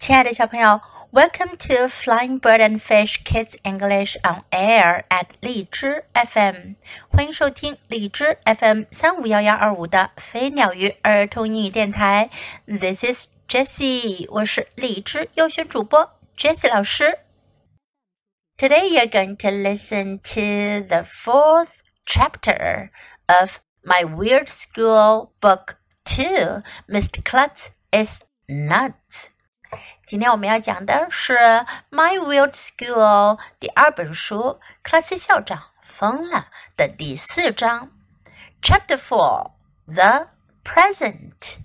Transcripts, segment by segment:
亲爱的小朋友，Welcome to Flying Bird and Fish Kids English on Air at 荔枝 FM，欢迎收听荔枝 FM 三五幺幺二五的飞鸟鱼儿童英语电台。This is Jessie，我是荔枝优选主播 Jessie 老师。Today you're going to listen to the fourth chapter of my Weird School Book Two. Mr. Klutz is nuts. 今天我们要讲的是《My Weird School》第二本书《克拉斯校长疯了》的第四章，Chapter Four The Present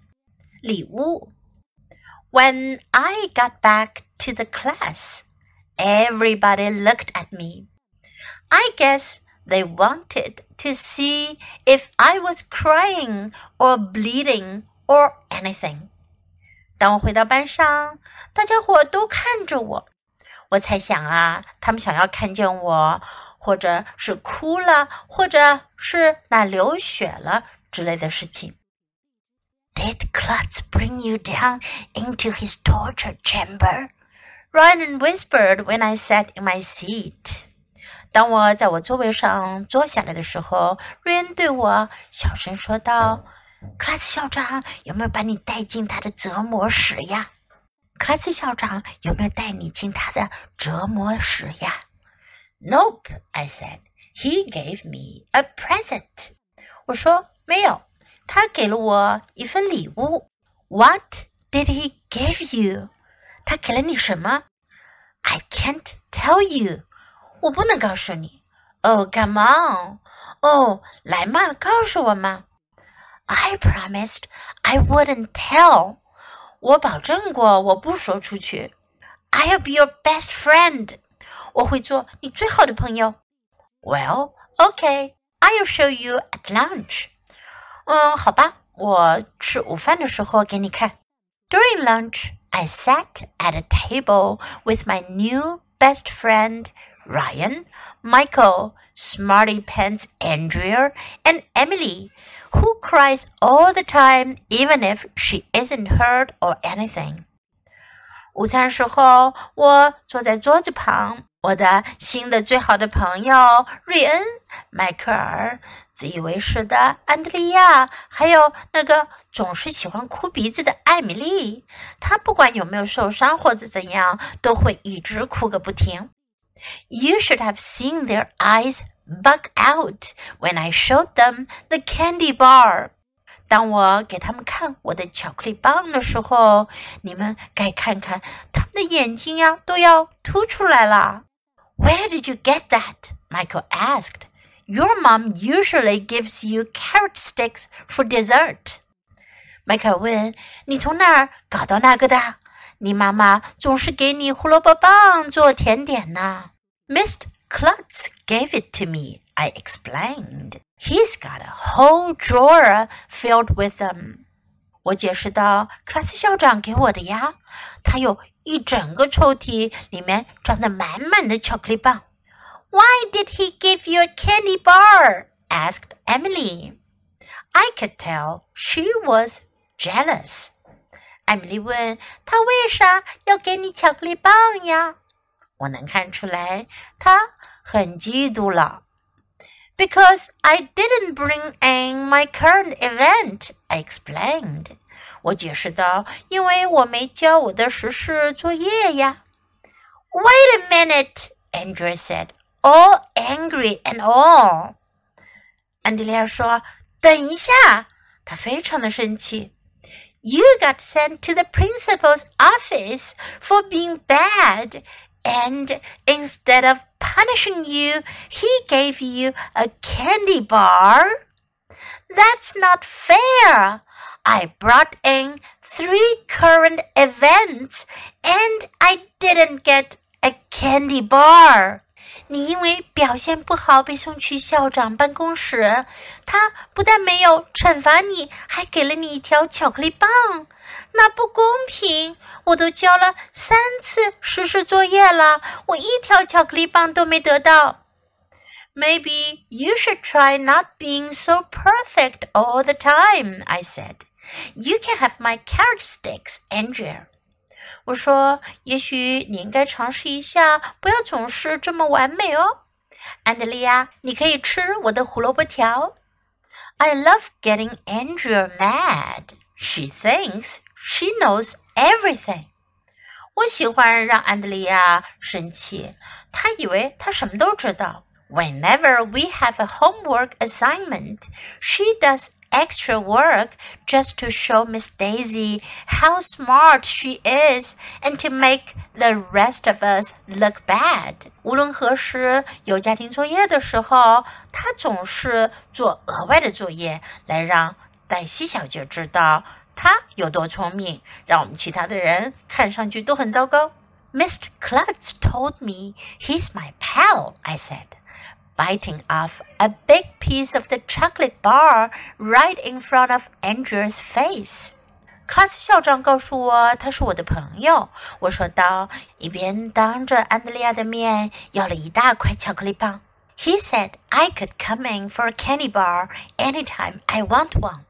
I got back to the class, everybody looked at me. I guess they wanted to see if I was crying or bleeding or anything. 当我回到班上，大家伙都看着我。我猜想啊，他们想要看见我，或者是哭了，或者是哪流血了之类的事情。Did Klutz bring you down into his torture chamber? Ryan whispered when I sat in my seat. 当我在我座位上坐下来的时候，瑞恩对我小声说道。克拉斯校长有没有把你带进他的折磨室呀？克拉斯校长有没有带你进他的折磨室呀？Nope, I said. He gave me a present. 我说没有，他给了我一份礼物。What did he give you? 他给了你什么？I can't tell you. 我不能告诉你。Oh, come on. 哦，来嘛，告诉我嘛。I promised I wouldn't tell. 我保证过我不说出去。I'll be your best friend. 我会做你最好的朋友。Well, okay. I'll show you at lunch. 嗯，好吧，我吃午饭的时候给你看。During lunch, I sat at a table with my new best friend Ryan, Michael, Smarty Pants Andrea, and Emily who cries all the time, even if she isn't hurt or anything. 午餐时候，我坐在桌子旁，我的新的最好的朋友瑞恩、迈克尔、自以为是的安德利亚，还有那个总是喜欢哭鼻子的艾米丽。她不管有没有受伤或者怎样，都会一直哭个不停。You should have seen their eyes bug out when I showed them the candy bar. 当我给他们看我的巧克力棒的时候，你们该看看他们的眼睛呀，都要凸出来了。Where did you get that? Michael asked. Your mom usually gives you carrot sticks for dessert. 迈克尔问：“你从哪儿搞到那个的？你妈妈总是给你胡萝卜棒做甜点呢。” Mr. Klutz gave it to me, I explained. He's got a whole drawer filled with them. 我解释道：“克拉斯校长给我的呀，他有一整个抽屉，里面装的满满的巧克力棒。” Why did he give you a candy bar? asked Emily. I could tell she was jealous. 艾米丽问：“他为啥要给你巧克力棒呀？” 我能看出来，他很嫉妒了。Because I didn't bring in my current event, I explained. 我解释道，因为我没交我的实事作业呀。Wait a minute, Andrea said, all angry and all. 安迪利亚说：“等一下。”他非常的生气。You got sent to the principal's office for being bad and instead of punishing you, he gave you a candy bar? That's not fair. I brought in three current events and I didn't get a candy bar. 你因为表现不好被送去校长办公室，他不但没有惩罚你，还给了你一条巧克力棒。那不公平！我都交了三次实施作业了，我一条巧克力棒都没得到。Maybe you should try not being so perfect all the time, I said. You can have my carrot sticks, Andrea. 我说：“也许你应该尝试一下，不要总是这么完美哦。”安德利亚，你可以吃我的胡萝卜条。I love getting Andrea mad. She thinks she knows everything. 我喜欢让安德利亚生气，她以为她什么都知道。Whenever we have a homework assignment, she does extra work just to show Miss Daisy how smart she is and to make the rest of us look bad. 无论何时有家庭作业的时候，她总是做额外的作业，来让黛西小姐知道她有多聪明，让我们其他的人看上去都很糟糕。Mr. Klutz told me he's my pal, I said biting off a big piece of the chocolate bar right in front of Andrea's face. 克拉斯校长告诉我，他是我的朋友。我说道，一边当着安德利亚的面要了一大块巧克力棒。He said I could come in for a candy bar anytime I want one.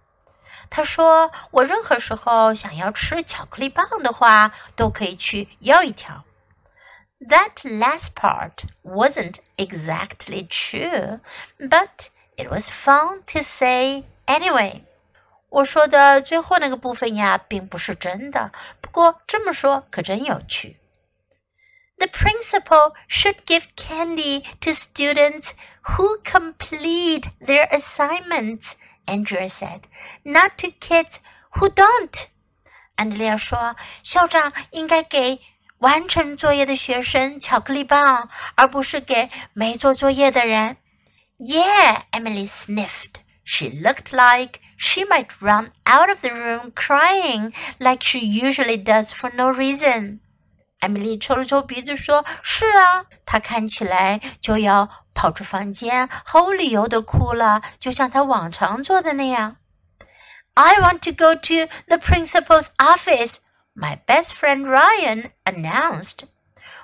他说我任何时候想要吃巧克力棒的话，都可以去要一条。that last part wasn't exactly true, but it was fun to say anyway. 我说的最后那个部分呀，并不是真的，不过这么说可真有趣。The principal should give candy to students who complete their assignments, Andrea said, not to kids who don't. 安德烈说，校长应该给 完成作业的学生巧克力棒，而不是给没做作业的人。Yeah, Emily sniffed. She looked like she might run out of the room crying like she usually does for no reason. 艾米丽抽了抽鼻子说：“是啊，她看起来就要跑出房间，毫无理由的哭了，就像她往常做的那样。” I want to go to the principal's office, my best friend Ryan announced.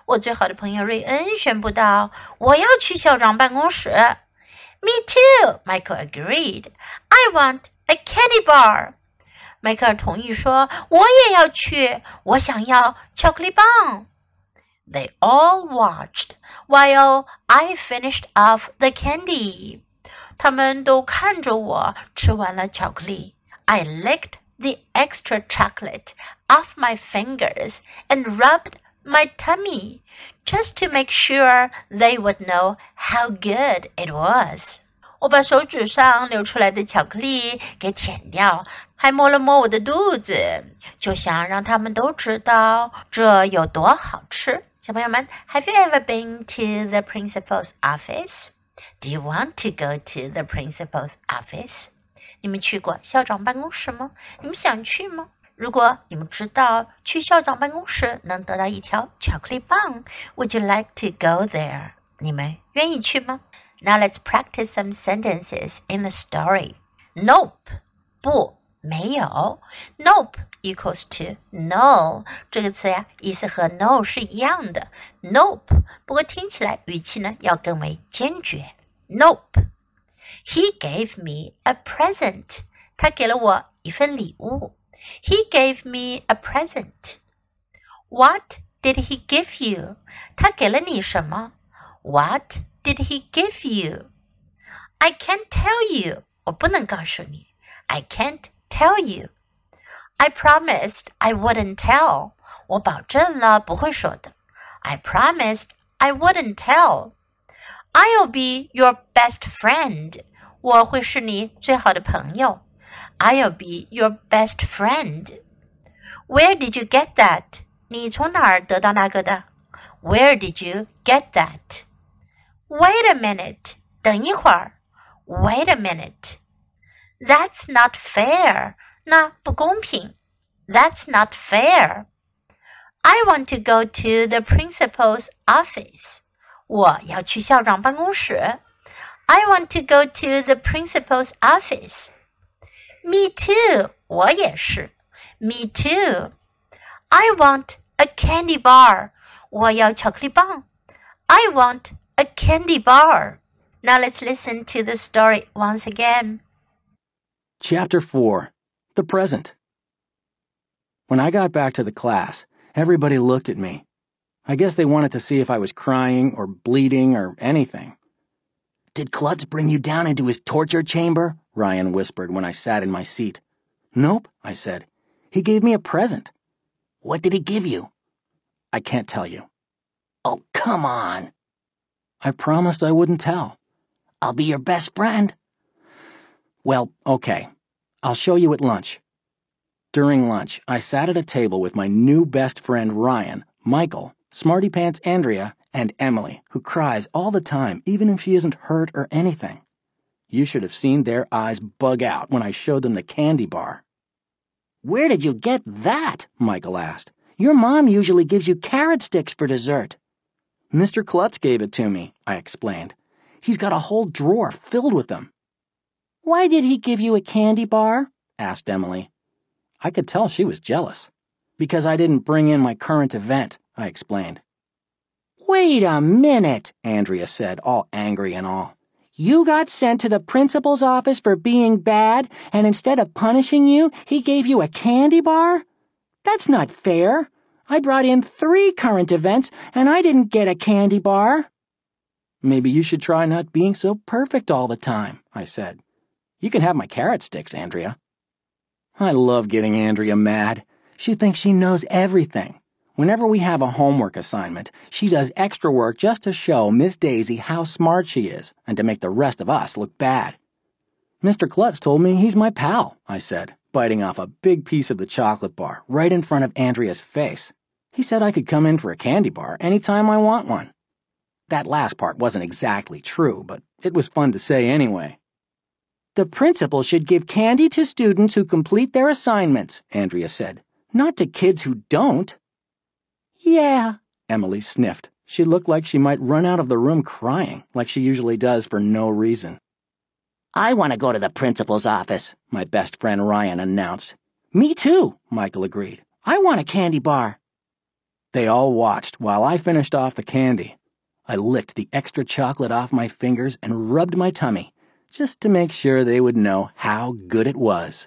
我最好的朋友瑞恩宣布道：“我要去校长办公室。” Me too, Michael agreed. I want a candy bar. 迈克尔同意说：“我也要去，我想要巧克力棒。” They all watched while I finished off the candy. 他们都看着我吃完了巧克力。I licked the extra chocolate off my fingers and rubbed my tummy just to make sure they would know how good it was. 我把手指上流出来的巧克力给舔掉，还摸了摸我的肚子，就想让他们都知道这有多好吃。小朋友们，Have you ever been to the principal's office? Do you want to go to the principal's office? 你们去过校长办公室吗？你们想去吗？如果你们知道去校长办公室能得到一条巧克力棒，Would you like to go there？你们愿意去吗？Now let's practice some sentences in the story. Nope，不，没有。Nope equals to no 这个词呀，意思和 no 是一样的。Nope，不过听起来语气呢要更为坚决。Nope。he gave me a present. 他给了我一份礼物。He gave me a present. What did he give you? 他给了你什么？What did he give you? I can't tell you. 我不能告诉你。I can't tell you. I promised I wouldn't tell. 我保证了不会说的。I promised I wouldn't tell. I'll be your best friend. 我会是你最好的朋友。I'll be your best friend. Where did you get that? 你从哪儿得到那个的？Where did you get that? Wait a minute. 等一会儿。Wait a minute. That's not fair. 那不公平。That's not fair. I want to go to the principal's office. 我要去校长办公室。 I want to go to the principal's office. Me too. 我也是。Me too. I want a candy bar. 我要巧克力棒。I want a candy bar. Now let's listen to the story once again. Chapter 4 The Present When I got back to the class, Everybody looked at me. I guess they wanted to see if I was crying or bleeding or anything. Did Klutz bring you down into his torture chamber? Ryan whispered when I sat in my seat. Nope, I said. He gave me a present. What did he give you? I can't tell you. Oh, come on. I promised I wouldn't tell. I'll be your best friend. Well, okay. I'll show you at lunch. During lunch, I sat at a table with my new best friend Ryan, Michael, Smarty Pants Andrea, and Emily, who cries all the time, even if she isn't hurt or anything. You should have seen their eyes bug out when I showed them the candy bar. Where did you get that? Michael asked. Your mom usually gives you carrot sticks for dessert. Mr. Klutz gave it to me, I explained. He's got a whole drawer filled with them. Why did he give you a candy bar? asked Emily. I could tell she was jealous. Because I didn't bring in my current event, I explained. Wait a minute, Andrea said, all angry and all. You got sent to the principal's office for being bad, and instead of punishing you, he gave you a candy bar? That's not fair. I brought in three current events, and I didn't get a candy bar. Maybe you should try not being so perfect all the time, I said. You can have my carrot sticks, Andrea. I love getting Andrea mad. She thinks she knows everything. Whenever we have a homework assignment, she does extra work just to show Miss Daisy how smart she is and to make the rest of us look bad. Mr. Klutz told me he's my pal, I said, biting off a big piece of the chocolate bar right in front of Andrea's face. He said I could come in for a candy bar any time I want one. That last part wasn't exactly true, but it was fun to say anyway. The principal should give candy to students who complete their assignments, Andrea said, not to kids who don't. Yeah, Emily sniffed. She looked like she might run out of the room crying, like she usually does for no reason. I want to go to the principal's office, my best friend Ryan announced. Me too, Michael agreed. I want a candy bar. They all watched while I finished off the candy. I licked the extra chocolate off my fingers and rubbed my tummy, just to make sure they would know how good it was.